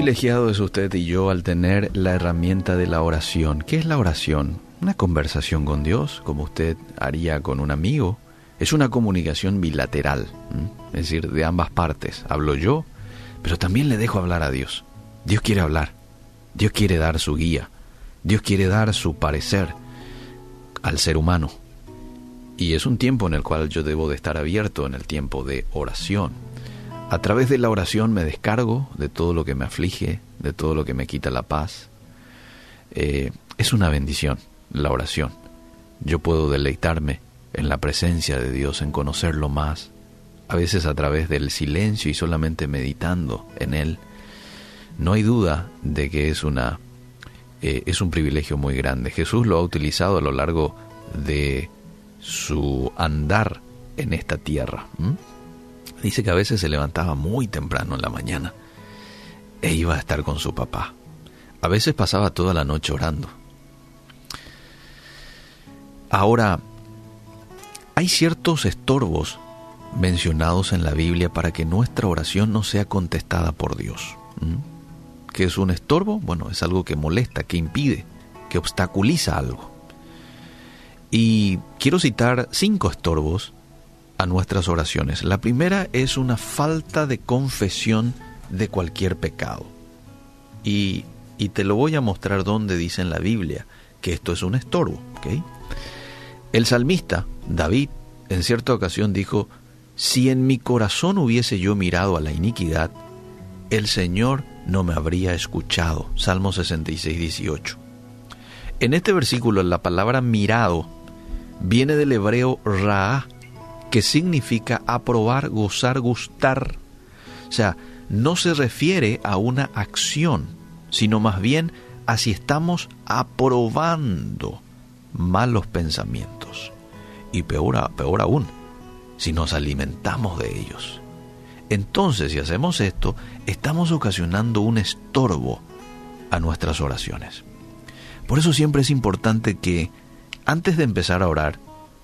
privilegiado es usted y yo al tener la herramienta de la oración. ¿Qué es la oración? Una conversación con Dios, como usted haría con un amigo. Es una comunicación bilateral, es decir, de ambas partes. Hablo yo, pero también le dejo hablar a Dios. Dios quiere hablar, Dios quiere dar su guía, Dios quiere dar su parecer al ser humano. Y es un tiempo en el cual yo debo de estar abierto en el tiempo de oración. A través de la oración me descargo de todo lo que me aflige, de todo lo que me quita la paz. Eh, es una bendición la oración. Yo puedo deleitarme en la presencia de Dios, en conocerlo más, a veces a través del silencio y solamente meditando en Él. No hay duda de que es una eh, es un privilegio muy grande. Jesús lo ha utilizado a lo largo de su andar en esta tierra. Dice que a veces se levantaba muy temprano en la mañana e iba a estar con su papá. A veces pasaba toda la noche orando. Ahora, hay ciertos estorbos mencionados en la Biblia para que nuestra oración no sea contestada por Dios. ¿Qué es un estorbo? Bueno, es algo que molesta, que impide, que obstaculiza algo. Y quiero citar cinco estorbos a nuestras oraciones. La primera es una falta de confesión de cualquier pecado. Y, te lo voy a mostrar donde dice en la Biblia que esto es un estorbo. El salmista, David, en cierta ocasión dijo, si en mi corazón hubiese yo mirado a la iniquidad, el Señor no me habría escuchado. Salmo 66, 18. En este versículo la palabra mirado viene del hebreo ra, que significa aprobar, gozar, gustar. O sea, no se refiere a una acción, sino más bien a si estamos aprobando malos pensamientos. Y peor, peor aún, si nos alimentamos de ellos. Entonces, si hacemos esto, estamos ocasionando un estorbo a nuestras oraciones. Por eso siempre es importante que, antes de empezar a orar,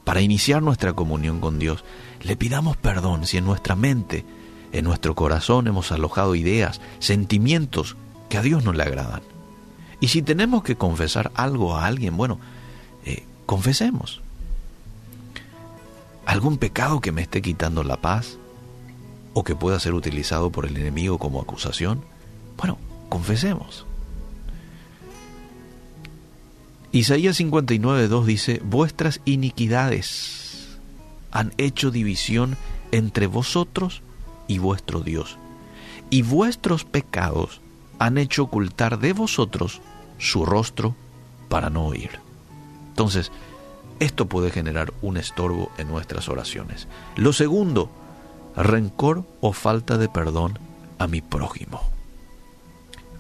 para iniciar nuestra comunión con Dios, le pidamos perdón si en nuestra mente, en nuestro corazón hemos alojado ideas, sentimientos que a Dios no le agradan. Y si tenemos que confesar algo a alguien, bueno, eh, confesemos. ¿Algún pecado que me esté quitando la paz? ¿O que pueda ser utilizado por el enemigo como acusación? Bueno, confesemos. Isaías 59.2 dice, vuestras iniquidades han hecho división entre vosotros y vuestro Dios, y vuestros pecados han hecho ocultar de vosotros su rostro para no oír. Entonces, esto puede generar un estorbo en nuestras oraciones. Lo segundo, rencor o falta de perdón a mi prójimo.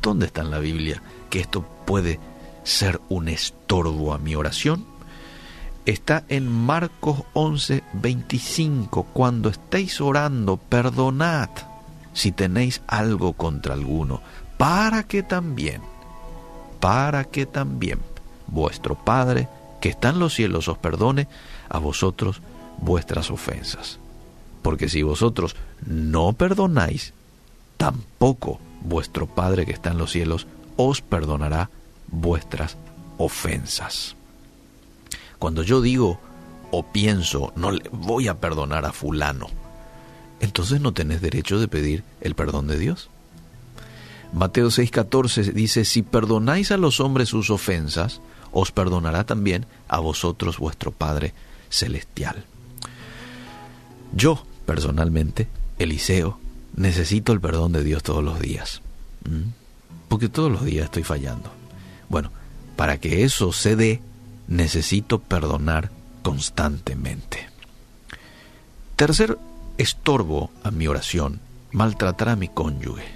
¿Dónde está en la Biblia que esto puede ser un estorbo a mi oración? Está en Marcos 11, 25. Cuando estéis orando, perdonad si tenéis algo contra alguno, para que también, para que también vuestro Padre que está en los cielos os perdone a vosotros vuestras ofensas. Porque si vosotros no perdonáis, tampoco vuestro Padre que está en los cielos os perdonará vuestras ofensas. Cuando yo digo o pienso, no le voy a perdonar a fulano, entonces no tenés derecho de pedir el perdón de Dios. Mateo 6:14 dice, si perdonáis a los hombres sus ofensas, os perdonará también a vosotros vuestro Padre Celestial. Yo, personalmente, Eliseo, necesito el perdón de Dios todos los días, porque todos los días estoy fallando. Bueno, para que eso se dé, necesito perdonar constantemente. Tercer estorbo a mi oración, maltratar a mi cónyuge.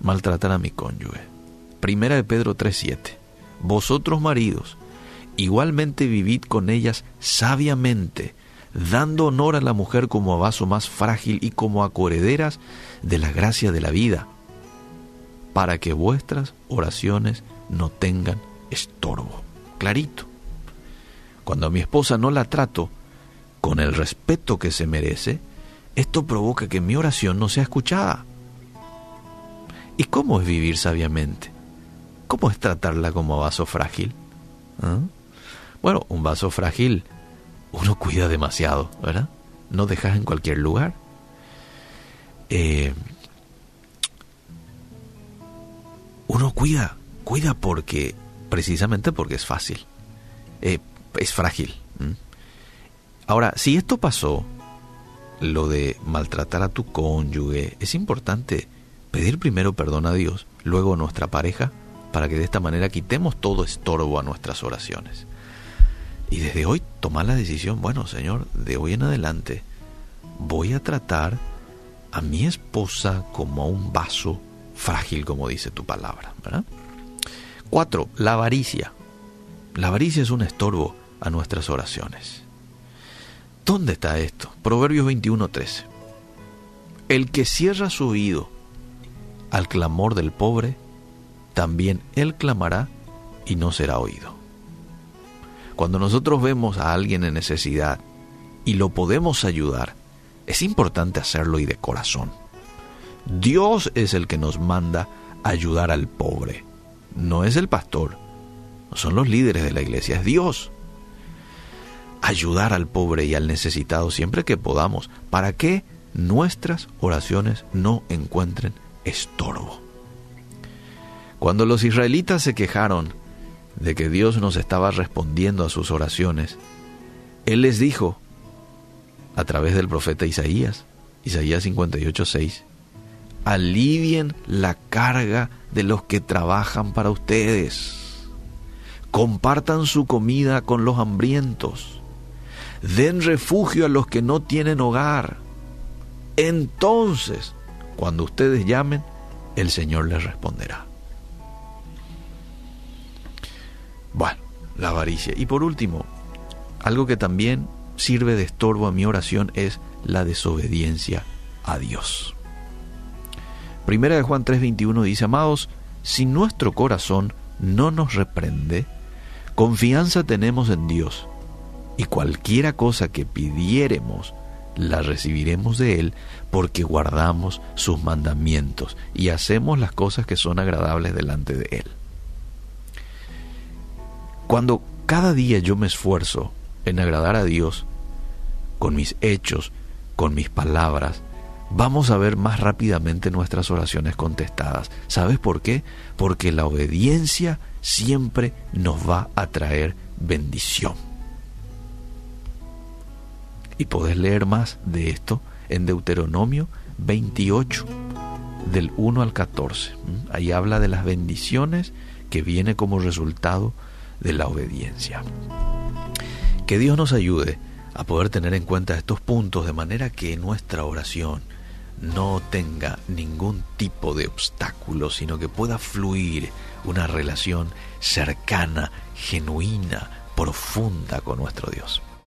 Maltratar a mi cónyuge. Primera de Pedro 3:7. Vosotros maridos, igualmente vivid con ellas sabiamente, dando honor a la mujer como a vaso más frágil y como a corederas de la gracia de la vida, para que vuestras oraciones no tengan estorbo. Clarito. Cuando a mi esposa no la trato con el respeto que se merece, esto provoca que mi oración no sea escuchada. ¿Y cómo es vivir sabiamente? ¿Cómo es tratarla como vaso frágil? ¿Ah? Bueno, un vaso frágil uno cuida demasiado, ¿verdad? No dejas en cualquier lugar. Eh, cuida, cuida porque, precisamente porque es fácil, eh, es frágil. Ahora, si esto pasó, lo de maltratar a tu cónyuge, es importante pedir primero perdón a Dios, luego a nuestra pareja, para que de esta manera quitemos todo estorbo a nuestras oraciones. Y desde hoy tomar la decisión, bueno Señor, de hoy en adelante voy a tratar a mi esposa como a un vaso frágil, como dice tu palabra. ¿verdad? Cuatro, la avaricia. La avaricia es un estorbo a nuestras oraciones. ¿Dónde está esto? Proverbios 21:13. El que cierra su oído al clamor del pobre, también él clamará y no será oído. Cuando nosotros vemos a alguien en necesidad y lo podemos ayudar, es importante hacerlo y de corazón. Dios es el que nos manda ayudar al pobre, no es el pastor, no son los líderes de la iglesia, es Dios. Ayudar al pobre y al necesitado siempre que podamos, para que nuestras oraciones no encuentren estorbo. Cuando los israelitas se quejaron de que Dios nos estaba respondiendo a sus oraciones, Él les dijo, a través del profeta Isaías, Isaías 58:6, alivien la carga de los que trabajan para ustedes, compartan su comida con los hambrientos, den refugio a los que no tienen hogar. Entonces, cuando ustedes llamen, el Señor les responderá. Bueno, la avaricia. Y por último, algo que también sirve de estorbo a mi oración es la desobediencia a Dios. Primera de Juan 3:21 dice, amados, si nuestro corazón no nos reprende, confianza tenemos en Dios, y cualquiera cosa que pidiéremos, la recibiremos de Él, porque guardamos sus mandamientos y hacemos las cosas que son agradables delante de Él. Cuando cada día yo me esfuerzo en agradar a Dios, con mis hechos, con mis palabras, vamos a ver más rápidamente nuestras oraciones contestadas. ¿Sabes por qué? Porque la obediencia siempre nos va a traer bendición. Y podés leer más de esto en Deuteronomio 28, del 1 al 14. Ahí habla de las bendiciones que viene como resultado de la obediencia. Que Dios nos ayude a poder tener en cuenta estos puntos de manera que nuestra oración no tenga ningún tipo de obstáculo, sino que pueda fluir una relación cercana, genuina, profunda con nuestro Dios.